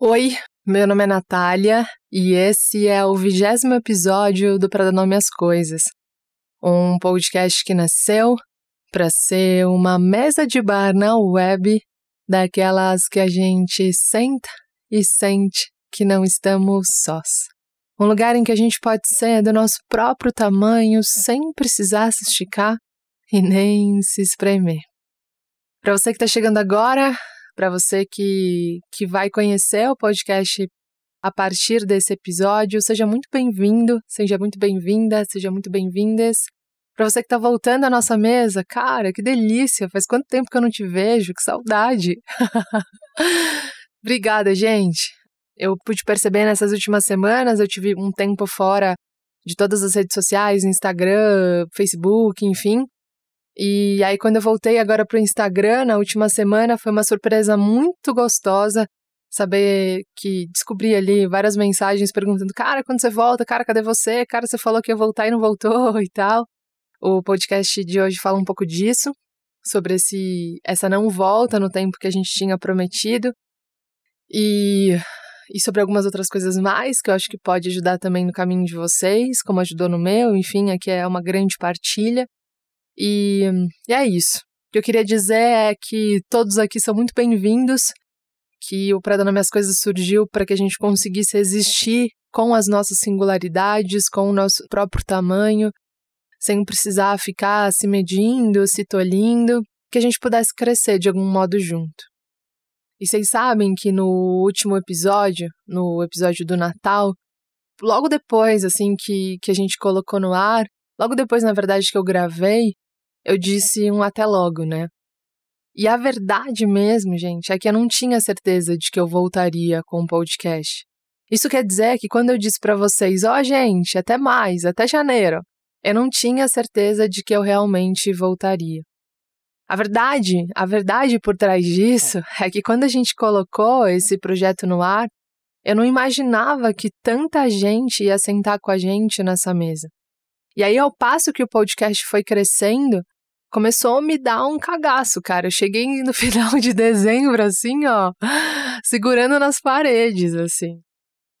Oi, meu nome é Natália e esse é o vigésimo episódio do Pra Dar Nome às Coisas, um podcast que nasceu para ser uma mesa de bar na web daquelas que a gente senta e sente que não estamos sós. Um lugar em que a gente pode ser do nosso próprio tamanho sem precisar se esticar e nem se espremer. Para você que está chegando agora, para você que, que vai conhecer o podcast a partir desse episódio, seja muito bem-vindo, seja muito bem-vinda, seja muito bem-vindas. Para você que está voltando à nossa mesa, cara, que delícia! Faz quanto tempo que eu não te vejo, que saudade! Obrigada, gente! Eu pude perceber nessas últimas semanas, eu tive um tempo fora de todas as redes sociais, Instagram, Facebook, enfim. E aí, quando eu voltei agora para o Instagram, na última semana, foi uma surpresa muito gostosa saber que descobri ali várias mensagens perguntando: cara, quando você volta? Cara, cadê você? Cara, você falou que ia voltar e não voltou e tal. O podcast de hoje fala um pouco disso, sobre esse, essa não volta no tempo que a gente tinha prometido. E, e sobre algumas outras coisas mais que eu acho que pode ajudar também no caminho de vocês, como ajudou no meu, enfim, aqui é uma grande partilha. E, e é isso. O que eu queria dizer é que todos aqui são muito bem-vindos, que o Pra Nome Coisas surgiu para que a gente conseguisse existir com as nossas singularidades, com o nosso próprio tamanho, sem precisar ficar se medindo, se tolhindo, que a gente pudesse crescer de algum modo junto. E vocês sabem que no último episódio, no episódio do Natal, logo depois, assim, que, que a gente colocou no ar, logo depois, na verdade, que eu gravei, eu disse um até logo, né? E a verdade mesmo, gente, é que eu não tinha certeza de que eu voltaria com o podcast. Isso quer dizer que quando eu disse para vocês, ó, oh, gente, até mais, até janeiro, eu não tinha certeza de que eu realmente voltaria. A verdade, a verdade por trás disso é que quando a gente colocou esse projeto no ar, eu não imaginava que tanta gente ia sentar com a gente nessa mesa. E aí, ao passo que o podcast foi crescendo, começou a me dar um cagaço, cara. Eu cheguei no final de dezembro, assim, ó, segurando nas paredes, assim.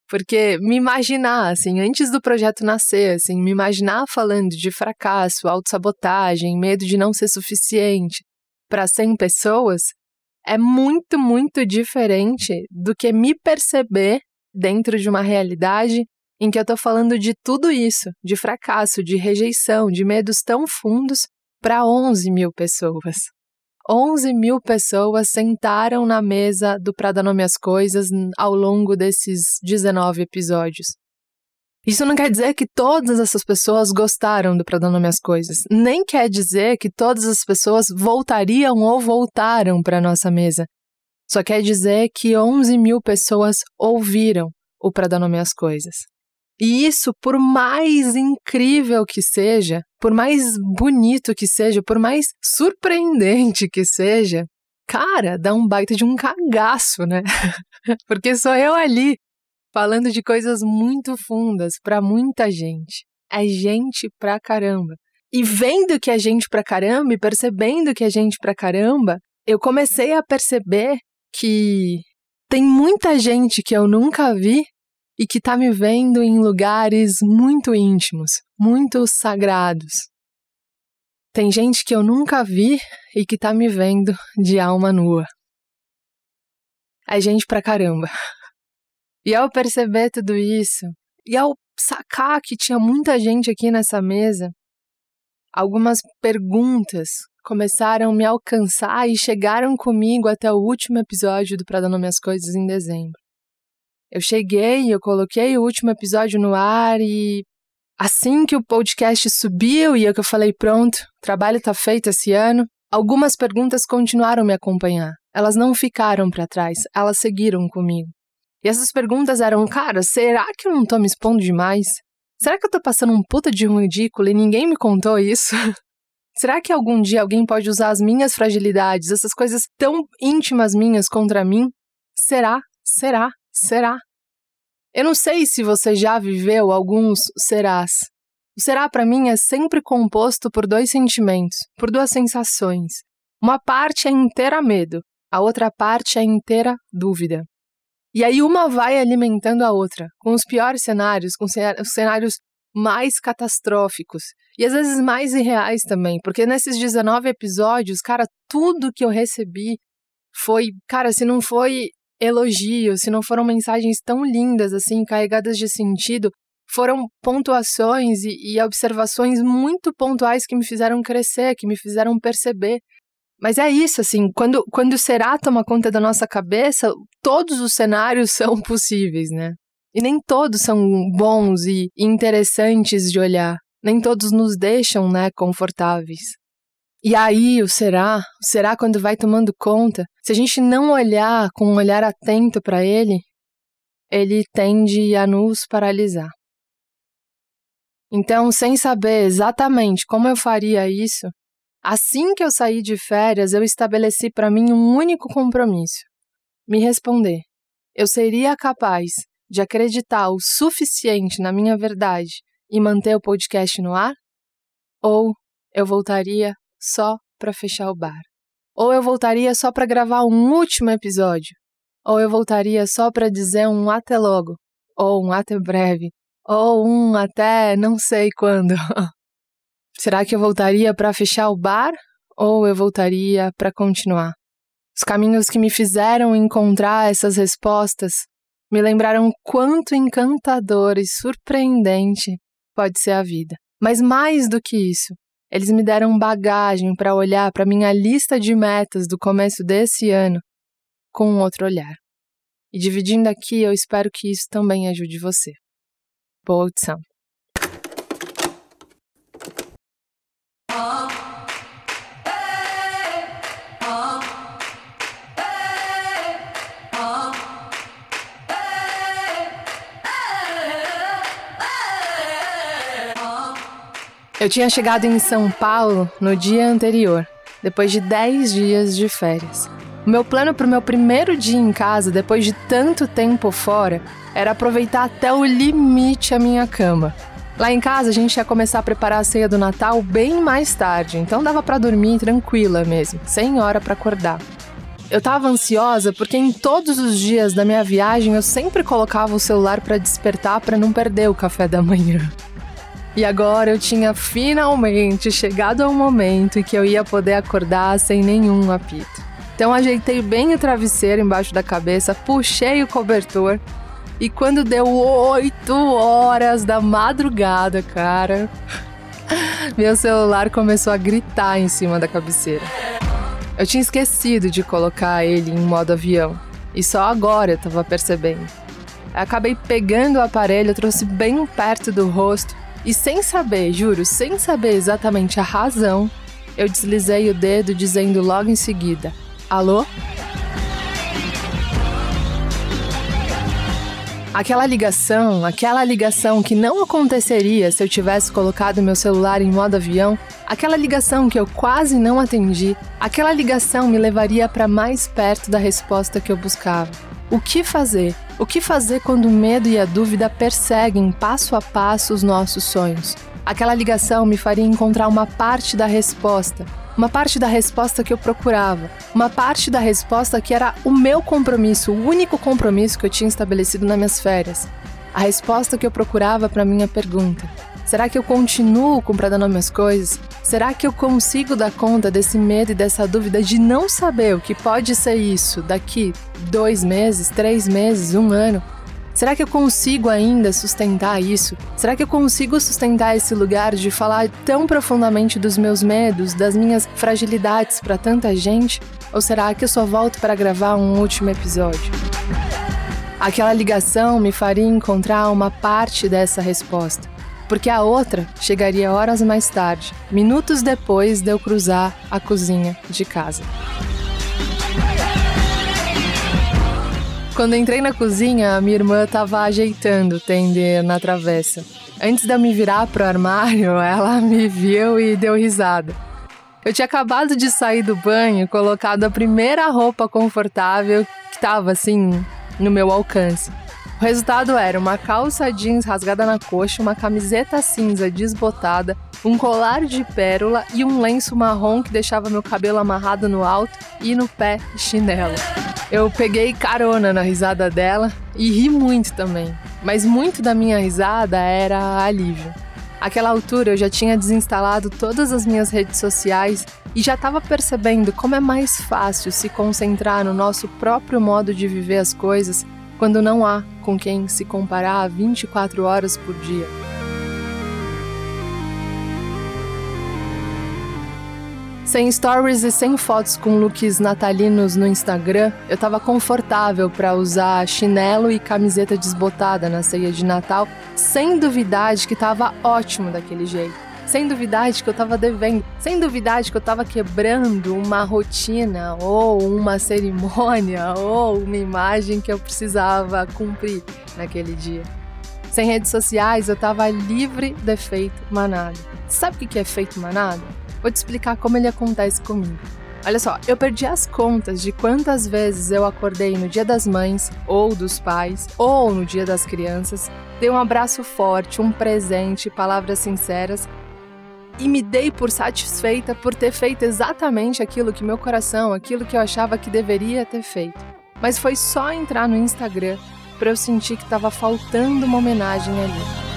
Porque me imaginar, assim, antes do projeto nascer, assim, me imaginar falando de fracasso, autossabotagem, medo de não ser suficiente para 100 pessoas, é muito, muito diferente do que me perceber dentro de uma realidade em que eu tô falando de tudo isso, de fracasso, de rejeição, de medos tão fundos para 11 mil pessoas. 11 mil pessoas sentaram na mesa do Pra Dar Nome às Coisas ao longo desses 19 episódios. Isso não quer dizer que todas essas pessoas gostaram do Pra Dar Nome às Coisas, nem quer dizer que todas as pessoas voltariam ou voltaram para nossa mesa. Só quer dizer que 11 mil pessoas ouviram o Pra Dar Nome às Coisas. E isso, por mais incrível que seja, por mais bonito que seja, por mais surpreendente que seja, cara, dá um baita de um cagaço, né? Porque sou eu ali falando de coisas muito fundas para muita gente. É gente pra caramba. E vendo que é gente pra caramba e percebendo que é gente pra caramba, eu comecei a perceber que tem muita gente que eu nunca vi e que está me vendo em lugares muito íntimos, muito sagrados. Tem gente que eu nunca vi e que está me vendo de alma nua. É gente pra caramba. E ao perceber tudo isso, e ao sacar que tinha muita gente aqui nessa mesa, algumas perguntas começaram a me alcançar e chegaram comigo até o último episódio do Pra Dar Nome às Coisas em dezembro. Eu cheguei, eu coloquei o último episódio no ar e assim que o podcast subiu e eu falei pronto, o trabalho tá feito esse ano, algumas perguntas continuaram me acompanhar. Elas não ficaram para trás, elas seguiram comigo. E essas perguntas eram, cara, será que eu não tô me expondo demais? Será que eu tô passando um puta de um ridículo e ninguém me contou isso? Será que algum dia alguém pode usar as minhas fragilidades, essas coisas tão íntimas minhas contra mim? Será? Será? Será? Eu não sei se você já viveu alguns serás. O será para mim é sempre composto por dois sentimentos, por duas sensações. Uma parte é inteira medo, a outra parte é inteira dúvida. E aí uma vai alimentando a outra, com os piores cenários, com os cenários mais catastróficos e às vezes mais irreais também, porque nesses 19 episódios, cara, tudo que eu recebi foi, cara, se não foi elogio, se não foram mensagens tão lindas assim, carregadas de sentido, foram pontuações e, e observações muito pontuais que me fizeram crescer, que me fizeram perceber mas é isso, assim, quando, quando o será toma conta da nossa cabeça, todos os cenários são possíveis, né? E nem todos são bons e interessantes de olhar. Nem todos nos deixam, né, confortáveis. E aí, o será, o será quando vai tomando conta, se a gente não olhar com um olhar atento para ele, ele tende a nos paralisar. Então, sem saber exatamente como eu faria isso, Assim que eu saí de férias, eu estabeleci para mim um único compromisso: me responder. Eu seria capaz de acreditar o suficiente na minha verdade e manter o podcast no ar? Ou eu voltaria só para fechar o bar? Ou eu voltaria só para gravar um último episódio? Ou eu voltaria só para dizer um até logo? Ou um até breve? Ou um até não sei quando? Será que eu voltaria para fechar o bar ou eu voltaria para continuar? Os caminhos que me fizeram encontrar essas respostas me lembraram quanto encantador e surpreendente pode ser a vida. Mas mais do que isso, eles me deram bagagem para olhar para minha lista de metas do começo desse ano com um outro olhar. E dividindo aqui, eu espero que isso também ajude você. Boa audição. Eu tinha chegado em São Paulo no dia anterior, depois de 10 dias de férias. O meu plano para o meu primeiro dia em casa, depois de tanto tempo fora, era aproveitar até o limite a minha cama. Lá em casa a gente ia começar a preparar a ceia do Natal bem mais tarde, então dava para dormir tranquila mesmo, sem hora para acordar. Eu tava ansiosa porque em todos os dias da minha viagem eu sempre colocava o celular para despertar para não perder o café da manhã. E agora eu tinha finalmente chegado ao momento em que eu ia poder acordar sem nenhum apito. Então ajeitei bem o travesseiro embaixo da cabeça, puxei o cobertor e quando deu 8 horas da madrugada, cara, meu celular começou a gritar em cima da cabeceira. Eu tinha esquecido de colocar ele em modo avião e só agora eu tava percebendo. Acabei pegando o aparelho, trouxe bem perto do rosto e sem saber, juro, sem saber exatamente a razão, eu deslizei o dedo dizendo logo em seguida: Alô? Aquela ligação, aquela ligação que não aconteceria se eu tivesse colocado meu celular em modo avião, aquela ligação que eu quase não atendi, aquela ligação me levaria para mais perto da resposta que eu buscava. O que fazer? O que fazer quando o medo e a dúvida perseguem passo a passo os nossos sonhos? Aquela ligação me faria encontrar uma parte da resposta, uma parte da resposta que eu procurava, uma parte da resposta que era o meu compromisso, o único compromisso que eu tinha estabelecido nas minhas férias. A resposta que eu procurava para minha pergunta: Será que eu continuo comprando minhas coisas? Será que eu consigo dar conta desse medo e dessa dúvida de não saber o que pode ser isso daqui dois meses, três meses, um ano? Será que eu consigo ainda sustentar isso? Será que eu consigo sustentar esse lugar de falar tão profundamente dos meus medos, das minhas fragilidades para tanta gente? Ou será que eu só volto para gravar um último episódio? Aquela ligação me faria encontrar uma parte dessa resposta porque a outra chegaria horas mais tarde, minutos depois de eu cruzar a cozinha de casa. Quando entrei na cozinha, a minha irmã estava ajeitando o tender na travessa. Antes de eu me virar pro armário, ela me viu e deu risada. Eu tinha acabado de sair do banho, colocado a primeira roupa confortável que estava assim no meu alcance. O resultado era uma calça jeans rasgada na coxa, uma camiseta cinza desbotada, um colar de pérola e um lenço marrom que deixava meu cabelo amarrado no alto e no pé chinelo. Eu peguei carona na risada dela e ri muito também. Mas muito da minha risada era alívio. Aquela altura eu já tinha desinstalado todas as minhas redes sociais e já estava percebendo como é mais fácil se concentrar no nosso próprio modo de viver as coisas quando não há com quem se comparar 24 horas por dia. Sem stories e sem fotos com looks natalinos no Instagram, eu estava confortável para usar chinelo e camiseta desbotada na ceia de Natal, sem duvidar de que estava ótimo daquele jeito. Sem duvidar de que eu estava devendo, sem duvidar de que eu estava quebrando uma rotina ou uma cerimônia ou uma imagem que eu precisava cumprir naquele dia. Sem redes sociais, eu estava livre de efeito manada. Sabe o que é efeito manada? Vou te explicar como ele acontece comigo. Olha só, eu perdi as contas de quantas vezes eu acordei no dia das mães, ou dos pais, ou no dia das crianças, dei um abraço forte, um presente, palavras sinceras e me dei por satisfeita por ter feito exatamente aquilo que meu coração, aquilo que eu achava que deveria ter feito. Mas foi só entrar no Instagram para eu sentir que estava faltando uma homenagem ali.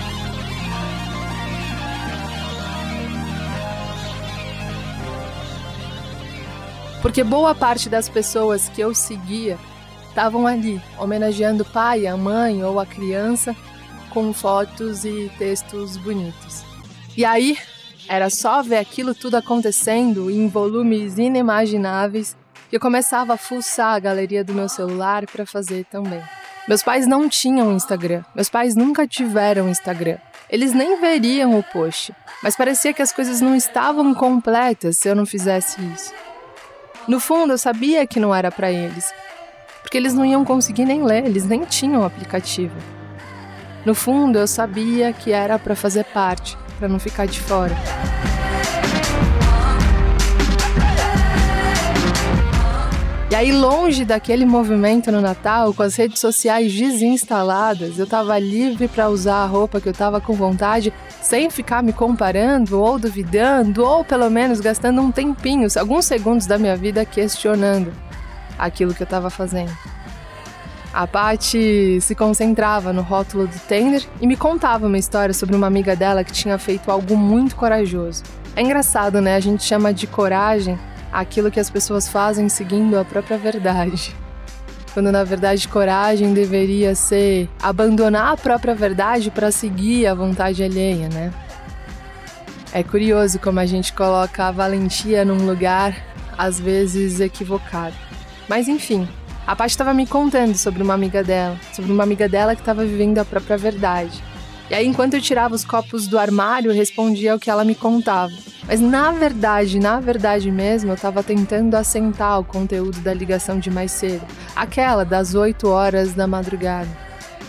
Porque boa parte das pessoas que eu seguia estavam ali, homenageando o pai, a mãe ou a criança com fotos e textos bonitos. E aí, era só ver aquilo tudo acontecendo em volumes inimagináveis que eu começava a fuçar a galeria do meu celular para fazer também. Meus pais não tinham Instagram. Meus pais nunca tiveram Instagram. Eles nem veriam o post, mas parecia que as coisas não estavam completas se eu não fizesse isso. No fundo, eu sabia que não era para eles, porque eles não iam conseguir nem ler, eles nem tinham o aplicativo. No fundo, eu sabia que era para fazer parte, para não ficar de fora. E aí, longe daquele movimento no Natal, com as redes sociais desinstaladas, eu estava livre para usar a roupa que eu estava com vontade, sem ficar me comparando ou duvidando, ou pelo menos gastando um tempinho, alguns segundos da minha vida questionando aquilo que eu estava fazendo. A Paty se concentrava no rótulo do tender e me contava uma história sobre uma amiga dela que tinha feito algo muito corajoso. É engraçado, né? A gente chama de coragem aquilo que as pessoas fazem seguindo a própria verdade. Quando na verdade coragem deveria ser abandonar a própria verdade para seguir a vontade alheia, né? É curioso como a gente coloca a valentia num lugar às vezes equivocado. Mas enfim, a Paty estava me contando sobre uma amiga dela, sobre uma amiga dela que estava vivendo a própria verdade. E aí, enquanto eu tirava os copos do armário, eu respondia o que ela me contava. Mas na verdade, na verdade mesmo, eu estava tentando assentar o conteúdo da ligação de mais cedo, aquela das 8 horas da madrugada,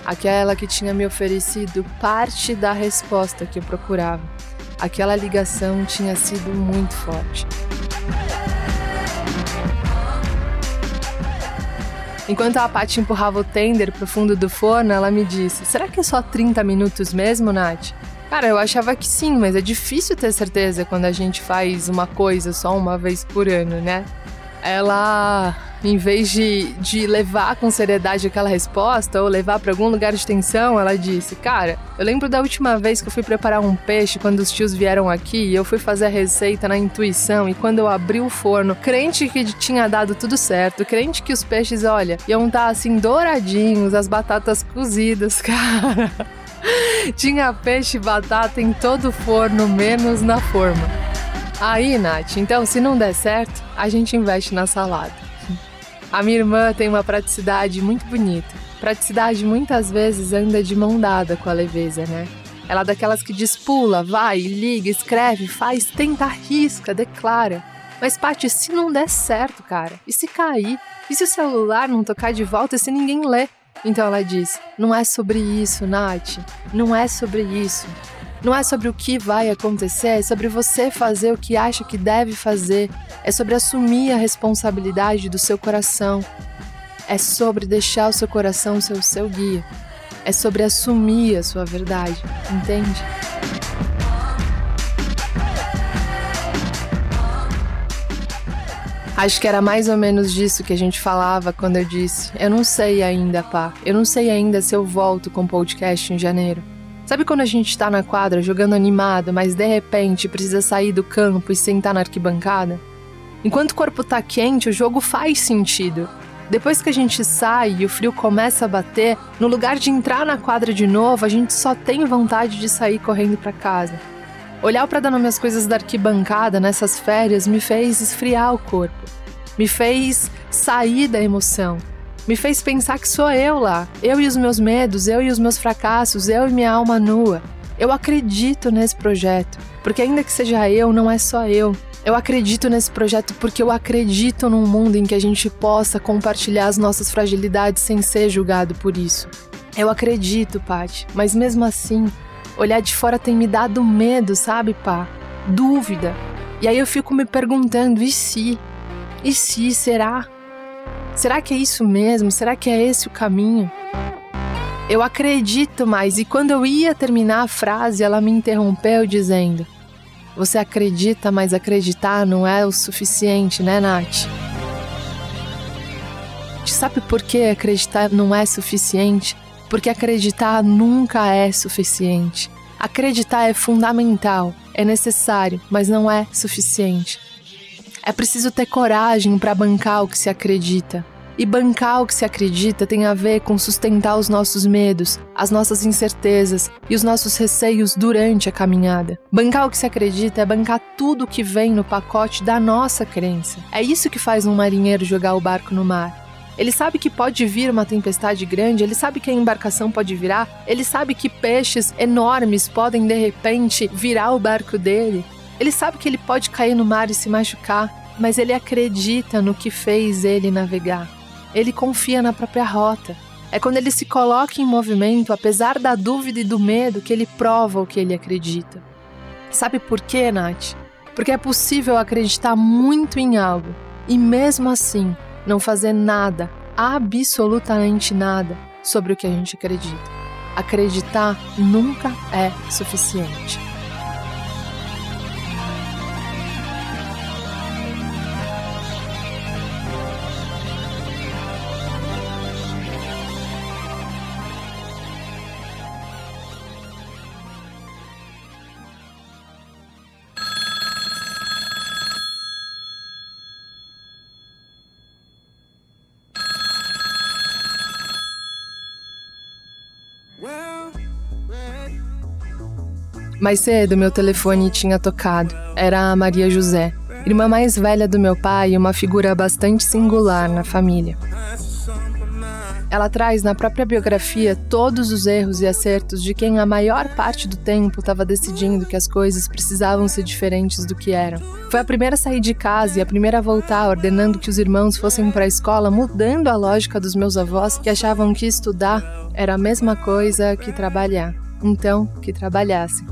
aquela que tinha me oferecido parte da resposta que eu procurava. Aquela ligação tinha sido muito forte. Enquanto a Paty empurrava o tender pro fundo do forno, ela me disse: Será que é só 30 minutos mesmo, Nath? Cara, eu achava que sim, mas é difícil ter certeza quando a gente faz uma coisa só uma vez por ano, né? Ela, em vez de, de levar com seriedade aquela resposta ou levar para algum lugar de tensão, ela disse: Cara, eu lembro da última vez que eu fui preparar um peixe quando os tios vieram aqui e eu fui fazer a receita na intuição. E quando eu abri o forno, crente que tinha dado tudo certo, crente que os peixes, olha, iam estar tá, assim douradinhos, as batatas cozidas, cara. Tinha peixe e batata em todo o forno, menos na forma. Aí, Nath, então se não der certo, a gente investe na salada. A minha irmã tem uma praticidade muito bonita. Praticidade muitas vezes anda de mão dada com a leveza, né? Ela é daquelas que diz pula, vai, liga, escreve, faz, tenta, risca, declara. Mas, Paty, se não der certo, cara, e se cair? E se o celular não tocar de volta e se ninguém ler? Então ela diz: Não é sobre isso, Nath. Não é sobre isso. Não é sobre o que vai acontecer, é sobre você fazer o que acha que deve fazer. É sobre assumir a responsabilidade do seu coração. É sobre deixar o seu coração ser o seu guia. É sobre assumir a sua verdade, entende? Acho que era mais ou menos disso que a gente falava quando eu disse: Eu não sei ainda, pá. Eu não sei ainda se eu volto com o podcast em janeiro. Sabe quando a gente tá na quadra jogando animado, mas de repente precisa sair do campo e sentar na arquibancada? Enquanto o corpo tá quente, o jogo faz sentido. Depois que a gente sai e o frio começa a bater, no lugar de entrar na quadra de novo, a gente só tem vontade de sair correndo para casa. Olhar para dar nome às coisas da arquibancada nessas férias me fez esfriar o corpo. Me fez sair da emoção. Me fez pensar que sou eu lá. Eu e os meus medos, eu e os meus fracassos, eu e minha alma nua. Eu acredito nesse projeto, porque ainda que seja eu, não é só eu. Eu acredito nesse projeto porque eu acredito num mundo em que a gente possa compartilhar as nossas fragilidades sem ser julgado por isso. Eu acredito, Paty, mas mesmo assim, Olhar de fora tem me dado medo, sabe, pá? Dúvida. E aí eu fico me perguntando: e se? E se? Será? Será que é isso mesmo? Será que é esse o caminho? Eu acredito mais. E quando eu ia terminar a frase, ela me interrompeu dizendo: Você acredita, mas acreditar não é o suficiente, né, Nath? Sabe por que acreditar não é suficiente? porque acreditar nunca é suficiente. Acreditar é fundamental, é necessário, mas não é suficiente. É preciso ter coragem para bancar o que se acredita. E bancar o que se acredita tem a ver com sustentar os nossos medos, as nossas incertezas e os nossos receios durante a caminhada. Bancar o que se acredita é bancar tudo que vem no pacote da nossa crença. É isso que faz um marinheiro jogar o barco no mar. Ele sabe que pode vir uma tempestade grande, ele sabe que a embarcação pode virar, ele sabe que peixes enormes podem de repente virar o barco dele. Ele sabe que ele pode cair no mar e se machucar, mas ele acredita no que fez ele navegar. Ele confia na própria rota. É quando ele se coloca em movimento, apesar da dúvida e do medo, que ele prova o que ele acredita. Sabe por quê, Nath? Porque é possível acreditar muito em algo e, mesmo assim, não fazer nada, absolutamente nada, sobre o que a gente acredita. Acreditar nunca é suficiente. Mais cedo, meu telefone tinha tocado. Era a Maria José, irmã mais velha do meu pai e uma figura bastante singular na família. Ela traz na própria biografia todos os erros e acertos de quem a maior parte do tempo estava decidindo que as coisas precisavam ser diferentes do que eram. Foi a primeira a sair de casa e a primeira a voltar, ordenando que os irmãos fossem para a escola, mudando a lógica dos meus avós que achavam que estudar era a mesma coisa que trabalhar. Então, que trabalhassem.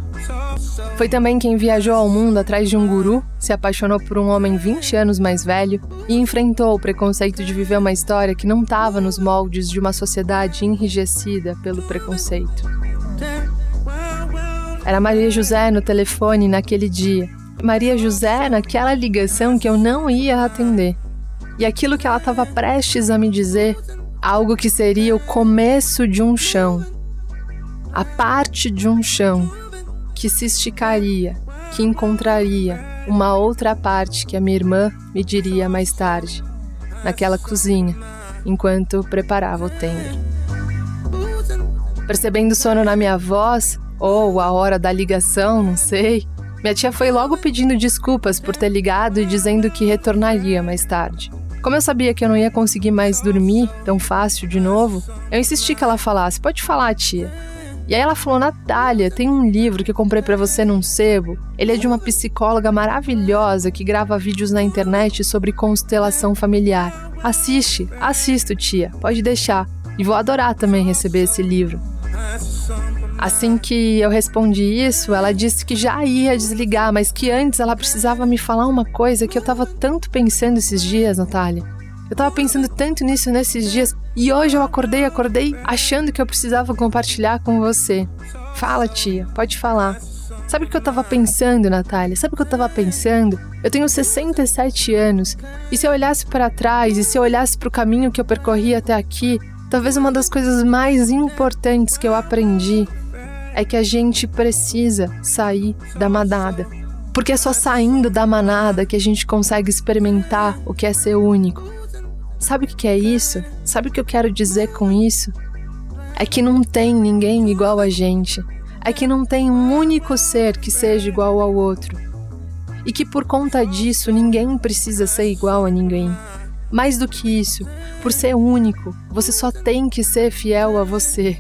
Foi também quem viajou ao mundo atrás de um guru, se apaixonou por um homem 20 anos mais velho e enfrentou o preconceito de viver uma história que não estava nos moldes de uma sociedade enrijecida pelo preconceito. Era Maria José no telefone naquele dia. Maria José naquela ligação que eu não ia atender. E aquilo que ela estava prestes a me dizer, algo que seria o começo de um chão. A parte de um chão que se esticaria, que encontraria uma outra parte que a minha irmã me diria mais tarde, naquela cozinha, enquanto preparava o tender. Percebendo o sono na minha voz, ou a hora da ligação, não sei, minha tia foi logo pedindo desculpas por ter ligado e dizendo que retornaria mais tarde. Como eu sabia que eu não ia conseguir mais dormir tão fácil de novo, eu insisti que ela falasse: Pode falar, tia. E aí ela falou: Natália, tem um livro que eu comprei para você num sebo. Ele é de uma psicóloga maravilhosa que grava vídeos na internet sobre constelação familiar. Assiste, assisto, tia, pode deixar. E vou adorar também receber esse livro. Assim que eu respondi isso, ela disse que já ia desligar, mas que antes ela precisava me falar uma coisa que eu tava tanto pensando esses dias, Natália. Eu tava pensando tanto nisso nesses dias e hoje eu acordei, acordei achando que eu precisava compartilhar com você. Fala, tia, pode falar. Sabe o que eu tava pensando, Natália? Sabe o que eu tava pensando? Eu tenho 67 anos, e se eu olhasse para trás, e se eu olhasse para o caminho que eu percorri até aqui, talvez uma das coisas mais importantes que eu aprendi é que a gente precisa sair da manada. Porque é só saindo da manada que a gente consegue experimentar o que é ser único. Sabe o que é isso? Sabe o que eu quero dizer com isso? É que não tem ninguém igual a gente é que não tem um único ser que seja igual ao outro. E que por conta disso ninguém precisa ser igual a ninguém. Mais do que isso, por ser único, você só tem que ser fiel a você.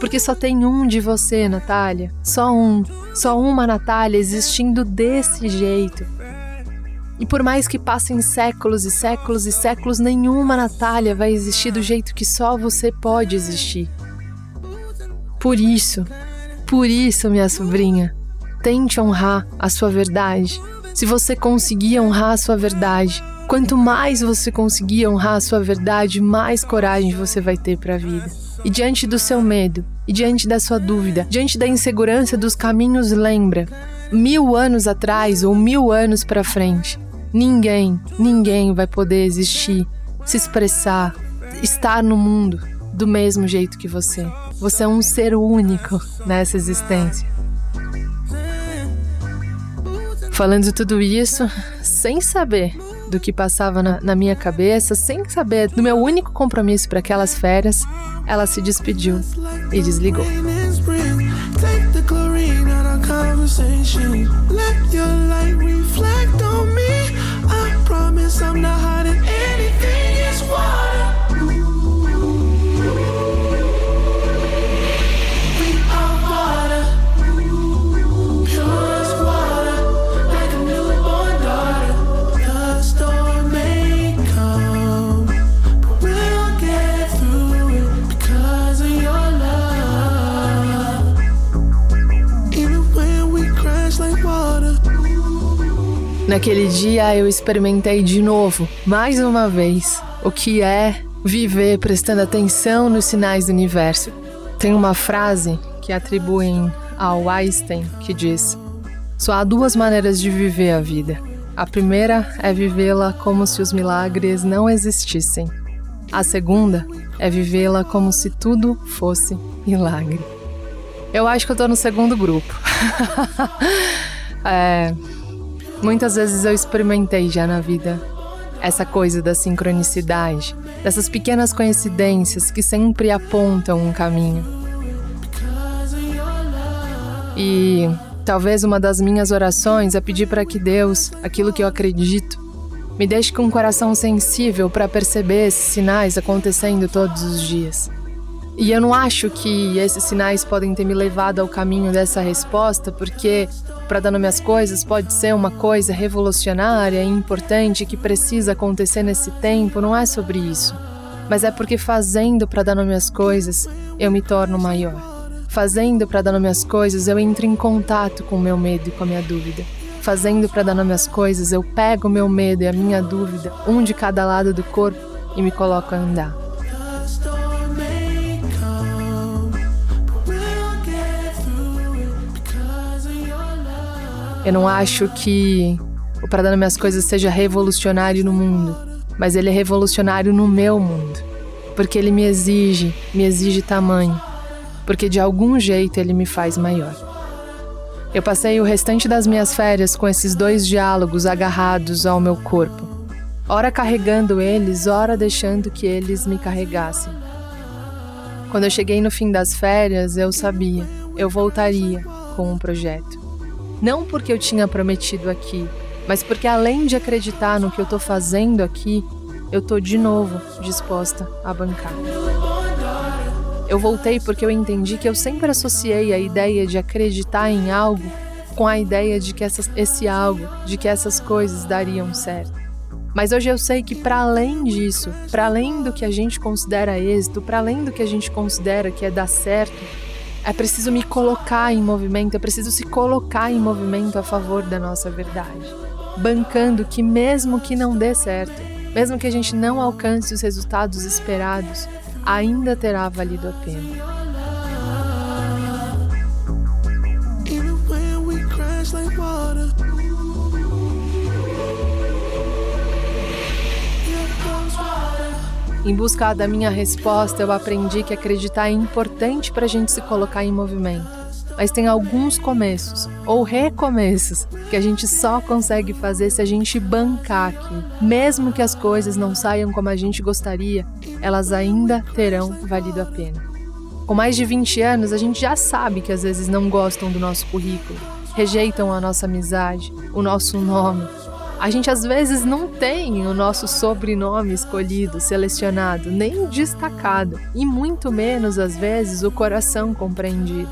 Porque só tem um de você, Natália. Só um. Só uma Natália existindo desse jeito. E por mais que passem séculos e séculos e séculos, nenhuma Natália vai existir do jeito que só você pode existir. Por isso, por isso, minha sobrinha, tente honrar a sua verdade. Se você conseguir honrar a sua verdade, quanto mais você conseguir honrar a sua verdade, mais coragem você vai ter para a vida. E diante do seu medo, e diante da sua dúvida, diante da insegurança dos caminhos, lembra: mil anos atrás ou mil anos para frente, ninguém, ninguém vai poder existir, se expressar, estar no mundo do mesmo jeito que você. Você é um ser único nessa existência. Falando tudo isso, sem saber do que passava na, na minha cabeça, sem saber do meu único compromisso para aquelas férias, ela se despediu e desligou. I promise I'm not Naquele dia eu experimentei de novo, mais uma vez, o que é viver prestando atenção nos sinais do universo. Tem uma frase que atribuem ao Einstein que diz: Só há duas maneiras de viver a vida. A primeira é vivê-la como se os milagres não existissem. A segunda é vivê-la como se tudo fosse milagre. Eu acho que eu tô no segundo grupo. é, Muitas vezes eu experimentei já na vida essa coisa da sincronicidade, dessas pequenas coincidências que sempre apontam um caminho. E talvez uma das minhas orações é pedir para que Deus, aquilo que eu acredito, me deixe com um coração sensível para perceber esses sinais acontecendo todos os dias. E eu não acho que esses sinais podem ter me levado ao caminho dessa resposta, porque para dar nome às coisas pode ser uma coisa revolucionária e importante que precisa acontecer nesse tempo, não é sobre isso. Mas é porque fazendo para dar nome às coisas, eu me torno maior. Fazendo para dar nome às coisas, eu entro em contato com o meu medo e com a minha dúvida. Fazendo para dar nome às coisas, eu pego o meu medo e a minha dúvida, um de cada lado do corpo, e me coloco a andar. Eu não acho que o Para Minhas Coisas seja revolucionário no mundo, mas ele é revolucionário no meu mundo. Porque ele me exige, me exige tamanho. Porque de algum jeito ele me faz maior. Eu passei o restante das minhas férias com esses dois diálogos agarrados ao meu corpo. Ora carregando eles, ora deixando que eles me carregassem. Quando eu cheguei no fim das férias, eu sabia, eu voltaria com um projeto. Não porque eu tinha prometido aqui, mas porque além de acreditar no que eu tô fazendo aqui, eu tô de novo disposta a bancar. Eu voltei porque eu entendi que eu sempre associei a ideia de acreditar em algo com a ideia de que essas, esse algo, de que essas coisas dariam certo. Mas hoje eu sei que para além disso, para além do que a gente considera êxito, para além do que a gente considera que é dar certo, é preciso me colocar em movimento, é preciso se colocar em movimento a favor da nossa verdade. Bancando que, mesmo que não dê certo, mesmo que a gente não alcance os resultados esperados, ainda terá valido a pena. Em busca da minha resposta, eu aprendi que acreditar é importante para a gente se colocar em movimento mas tem alguns começos ou recomeços que a gente só consegue fazer se a gente bancar aqui. Mesmo que as coisas não saiam como a gente gostaria, elas ainda terão valido a pena. Com mais de 20 anos, a gente já sabe que às vezes não gostam do nosso currículo, rejeitam a nossa amizade, o nosso nome. A gente às vezes não tem o nosso sobrenome escolhido, selecionado, nem destacado, e muito menos às vezes o coração compreendido.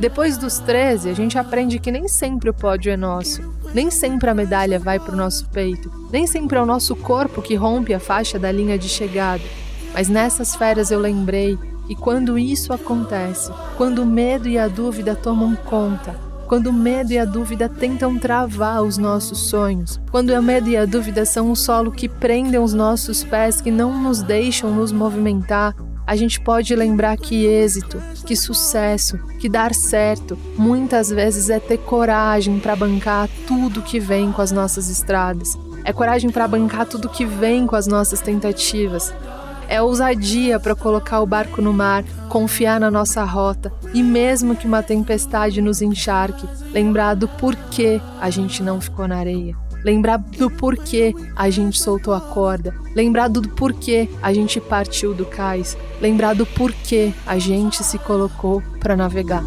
Depois dos 13, a gente aprende que nem sempre o pódio é nosso, nem sempre a medalha vai para o nosso peito, nem sempre é o nosso corpo que rompe a faixa da linha de chegada. Mas nessas férias eu lembrei que quando isso acontece, quando o medo e a dúvida tomam conta, quando o medo e a dúvida tentam travar os nossos sonhos, quando o medo e a dúvida são o solo que prendem os nossos pés, que não nos deixam nos movimentar, a gente pode lembrar que êxito, que sucesso, que dar certo, muitas vezes é ter coragem para bancar tudo que vem com as nossas estradas. É coragem para bancar tudo que vem com as nossas tentativas. É ousadia para colocar o barco no mar, confiar na nossa rota e, mesmo que uma tempestade nos encharque, lembrar do porquê a gente não ficou na areia lembrar do porquê a gente soltou a corda, lembrar do porquê a gente partiu do cais, lembrar do porquê a gente se colocou para navegar.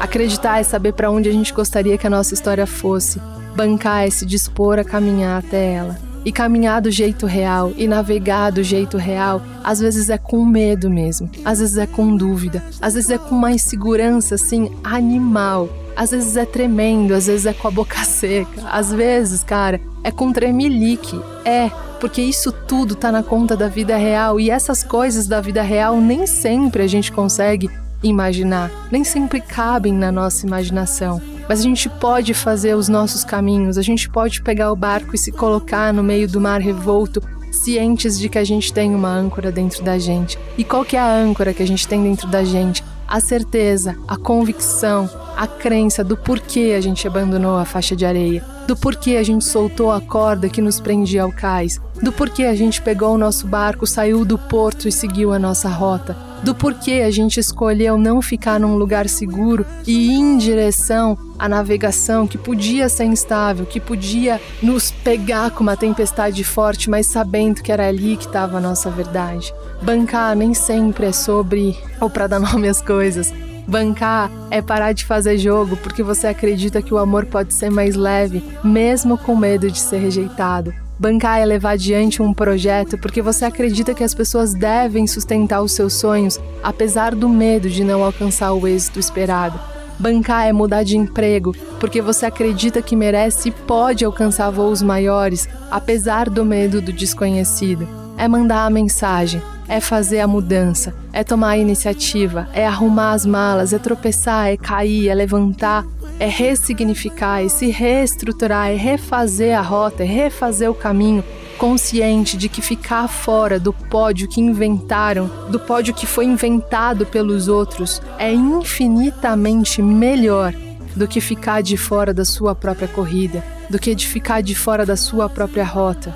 Acreditar é saber para onde a gente gostaria que a nossa história fosse. Bancar é se dispor a caminhar até ela. E caminhar do jeito real e navegar do jeito real, às vezes é com medo mesmo, às vezes é com dúvida, às vezes é com uma insegurança assim animal, às vezes é tremendo, às vezes é com a boca seca, às vezes, cara, é com tremelique. É, porque isso tudo tá na conta da vida real e essas coisas da vida real nem sempre a gente consegue imaginar, nem sempre cabem na nossa imaginação. Mas a gente pode fazer os nossos caminhos, a gente pode pegar o barco e se colocar no meio do mar revolto, cientes de que a gente tem uma âncora dentro da gente. E qual que é a âncora que a gente tem dentro da gente? A certeza, a convicção, a crença do porquê a gente abandonou a faixa de areia, do porquê a gente soltou a corda que nos prendia ao cais, do porquê a gente pegou o nosso barco, saiu do porto e seguiu a nossa rota, do porquê a gente escolheu não ficar num lugar seguro e ir em direção à navegação que podia ser instável, que podia nos pegar com uma tempestade forte, mas sabendo que era ali que estava a nossa verdade. Bancar nem sempre é sobre, ou para dar nome às coisas, Bancar é parar de fazer jogo porque você acredita que o amor pode ser mais leve, mesmo com medo de ser rejeitado. Bancar é levar adiante um projeto porque você acredita que as pessoas devem sustentar os seus sonhos, apesar do medo de não alcançar o êxito esperado. Bancar é mudar de emprego porque você acredita que merece e pode alcançar voos maiores, apesar do medo do desconhecido. É mandar a mensagem, é fazer a mudança, é tomar a iniciativa, é arrumar as malas, é tropeçar, é cair, é levantar, é ressignificar, é se reestruturar, é refazer a rota, é refazer o caminho, consciente de que ficar fora do pódio que inventaram, do pódio que foi inventado pelos outros, é infinitamente melhor do que ficar de fora da sua própria corrida, do que de ficar de fora da sua própria rota.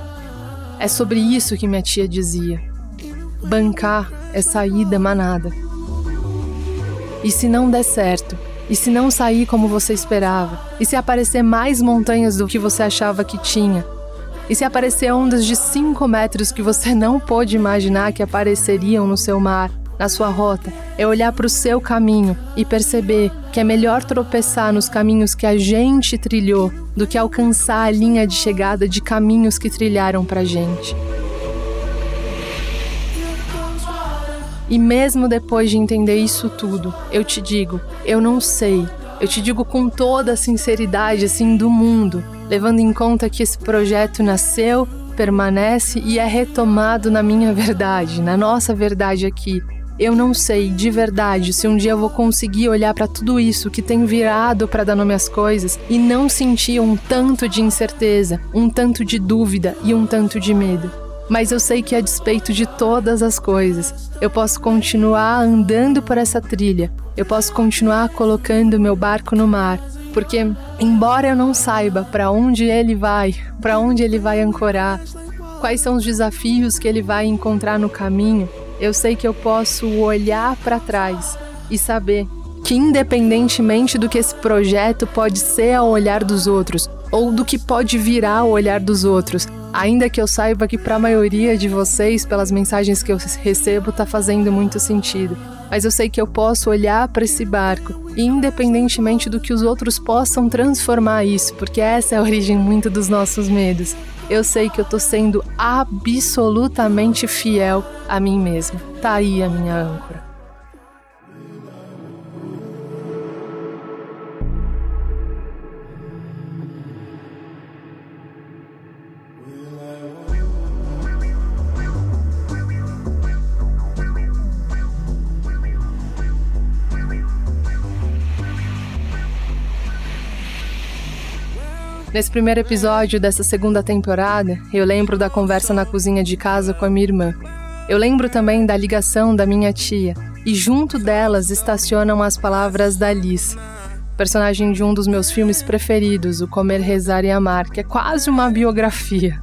É sobre isso que minha tia dizia. Bancar é sair da manada. E se não der certo? E se não sair como você esperava? E se aparecer mais montanhas do que você achava que tinha? E se aparecer ondas de 5 metros que você não pôde imaginar que apareceriam no seu mar, na sua rota? É olhar para o seu caminho e perceber que é melhor tropeçar nos caminhos que a gente trilhou do que alcançar a linha de chegada de caminhos que trilharam para gente. E mesmo depois de entender isso tudo, eu te digo, eu não sei. Eu te digo com toda a sinceridade assim do mundo, levando em conta que esse projeto nasceu, permanece e é retomado na minha verdade, na nossa verdade aqui. Eu não sei de verdade se um dia eu vou conseguir olhar para tudo isso que tem virado para dar nome às coisas e não sentir um tanto de incerteza, um tanto de dúvida e um tanto de medo. Mas eu sei que a despeito de todas as coisas, eu posso continuar andando por essa trilha, eu posso continuar colocando meu barco no mar, porque embora eu não saiba para onde ele vai, para onde ele vai ancorar, quais são os desafios que ele vai encontrar no caminho, eu sei que eu posso olhar para trás e saber que, independentemente do que esse projeto pode ser ao olhar dos outros, ou do que pode virar ao olhar dos outros, ainda que eu saiba que para a maioria de vocês, pelas mensagens que eu recebo, está fazendo muito sentido. Mas eu sei que eu posso olhar para esse barco, e independentemente do que os outros possam transformar isso, porque essa é a origem muito dos nossos medos. Eu sei que eu tô sendo absolutamente fiel a mim mesma. Tá aí a minha âncora. Nesse primeiro episódio dessa segunda temporada, eu lembro da conversa na cozinha de casa com a minha irmã. Eu lembro também da ligação da minha tia, e junto delas estacionam as palavras da Liz, personagem de um dos meus filmes preferidos, O Comer, Rezar e Amar, que é quase uma biografia.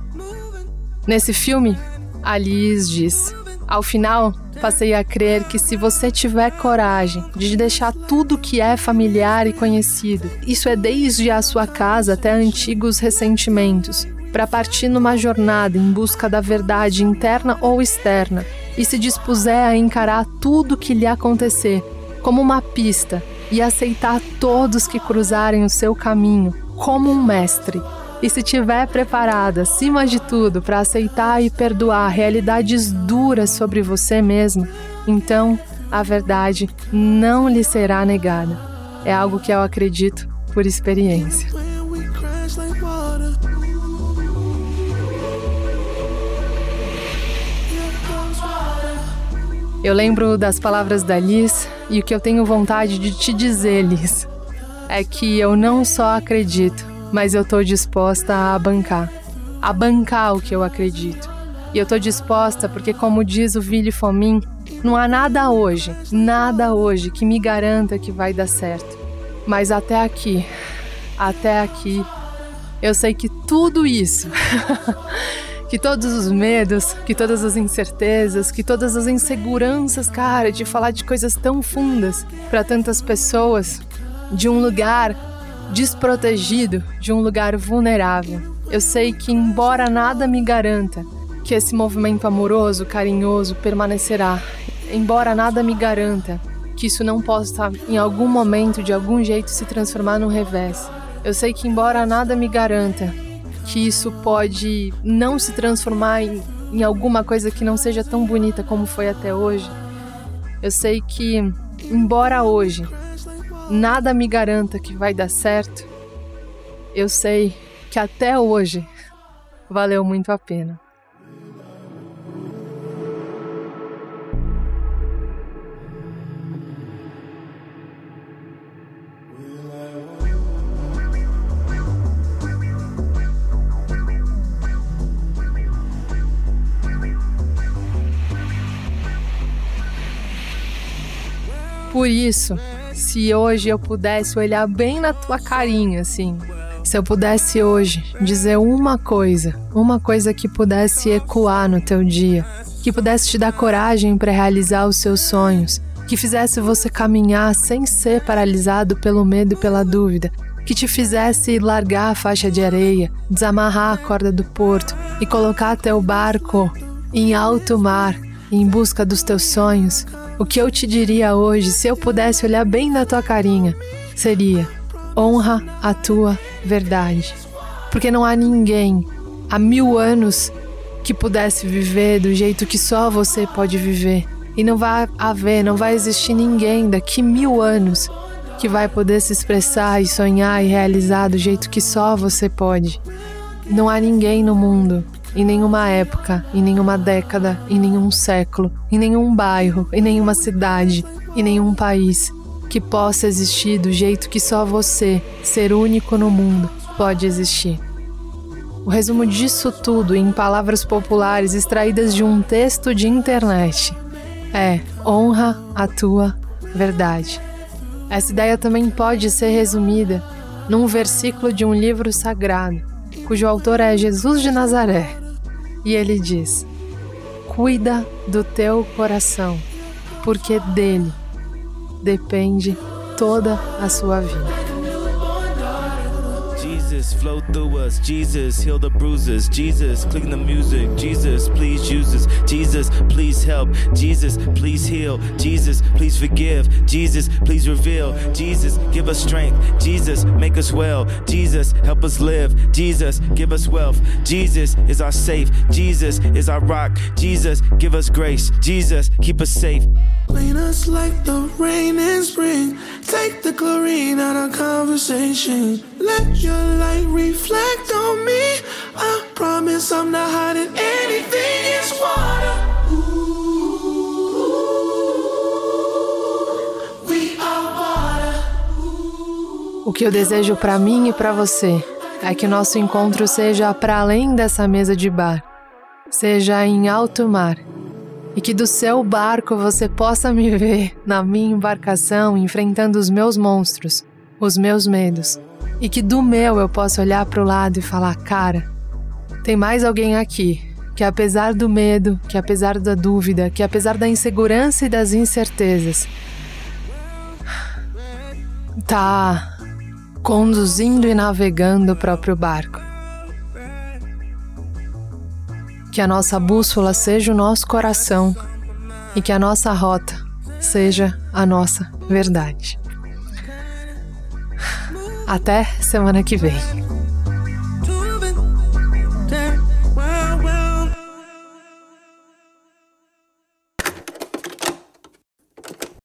Nesse filme, a Liz diz: Ao final, passei a crer que se você tiver coragem de deixar tudo que é familiar e conhecido, isso é desde a sua casa até antigos ressentimentos, para partir numa jornada em busca da verdade interna ou externa, e se dispuser a encarar tudo que lhe acontecer como uma pista e aceitar todos que cruzarem o seu caminho como um mestre, e se tiver preparada, acima de tudo, para aceitar e perdoar realidades duras sobre você mesmo, então a verdade não lhe será negada. É algo que eu acredito por experiência. Eu lembro das palavras da Liz e o que eu tenho vontade de te dizer, Liz, é que eu não só acredito, mas eu tô disposta a bancar. A bancar o que eu acredito. E eu tô disposta porque, como diz o Vili Fomin, não há nada hoje, nada hoje que me garanta que vai dar certo. Mas até aqui, até aqui, eu sei que tudo isso, que todos os medos, que todas as incertezas, que todas as inseguranças, cara, de falar de coisas tão fundas para tantas pessoas, de um lugar desprotegido de um lugar vulnerável. Eu sei que, embora nada me garanta que esse movimento amoroso, carinhoso permanecerá, embora nada me garanta que isso não possa, em algum momento, de algum jeito, se transformar num revés. Eu sei que, embora nada me garanta que isso pode não se transformar em, em alguma coisa que não seja tão bonita como foi até hoje, eu sei que, embora hoje nada me garanta que vai dar certo, eu sei que até hoje valeu muito a pena. Por isso, se hoje eu pudesse olhar bem na tua carinha, assim, se eu pudesse hoje dizer uma coisa, uma coisa que pudesse ecoar no teu dia, que pudesse te dar coragem para realizar os seus sonhos, que fizesse você caminhar sem ser paralisado pelo medo e pela dúvida, que te fizesse largar a faixa de areia, desamarrar a corda do porto e colocar teu barco em alto mar em busca dos teus sonhos, o que eu te diria hoje, se eu pudesse olhar bem na tua carinha, seria: honra a tua verdade. Porque não há ninguém há mil anos que pudesse viver do jeito que só você pode viver. E não vai haver, não vai existir ninguém daqui mil anos que vai poder se expressar e sonhar e realizar do jeito que só você pode. Não há ninguém no mundo em nenhuma época, em nenhuma década, em nenhum século, em nenhum bairro, em nenhuma cidade, em nenhum país que possa existir do jeito que só você, ser único no mundo, pode existir. O resumo disso tudo em palavras populares extraídas de um texto de internet é: honra a tua verdade. Essa ideia também pode ser resumida num versículo de um livro sagrado, cujo autor é Jesus de Nazaré, e ele diz: Cuida do teu coração, porque dele depende toda a sua vida. Flow through us. Jesus, heal the bruises. Jesus, clean the music. Jesus, please use us. Jesus, please help. Jesus, please heal. Jesus, please forgive. Jesus, please reveal. Jesus, give us strength. Jesus, make us well. Jesus, help us live. Jesus, give us wealth. Jesus is our safe. Jesus is our rock. Jesus, give us grace. Jesus, keep us safe. Clean us like the rain in spring. Take the chlorine out of conversation. Let your light reflect on me. I promise I'm not hiding anything. It's water. We are water. O que eu desejo para mim e para você é que o nosso encontro seja para além dessa mesa de bar, seja em alto mar, e que do seu barco você possa me ver na minha embarcação enfrentando os meus monstros, os meus medos, e que do meu eu possa olhar para o lado e falar: cara, tem mais alguém aqui que, apesar do medo, que apesar da dúvida, que apesar da insegurança e das incertezas, tá conduzindo e navegando o próprio barco. Que a nossa bússola seja o nosso coração e que a nossa rota seja a nossa verdade. Até semana que vem.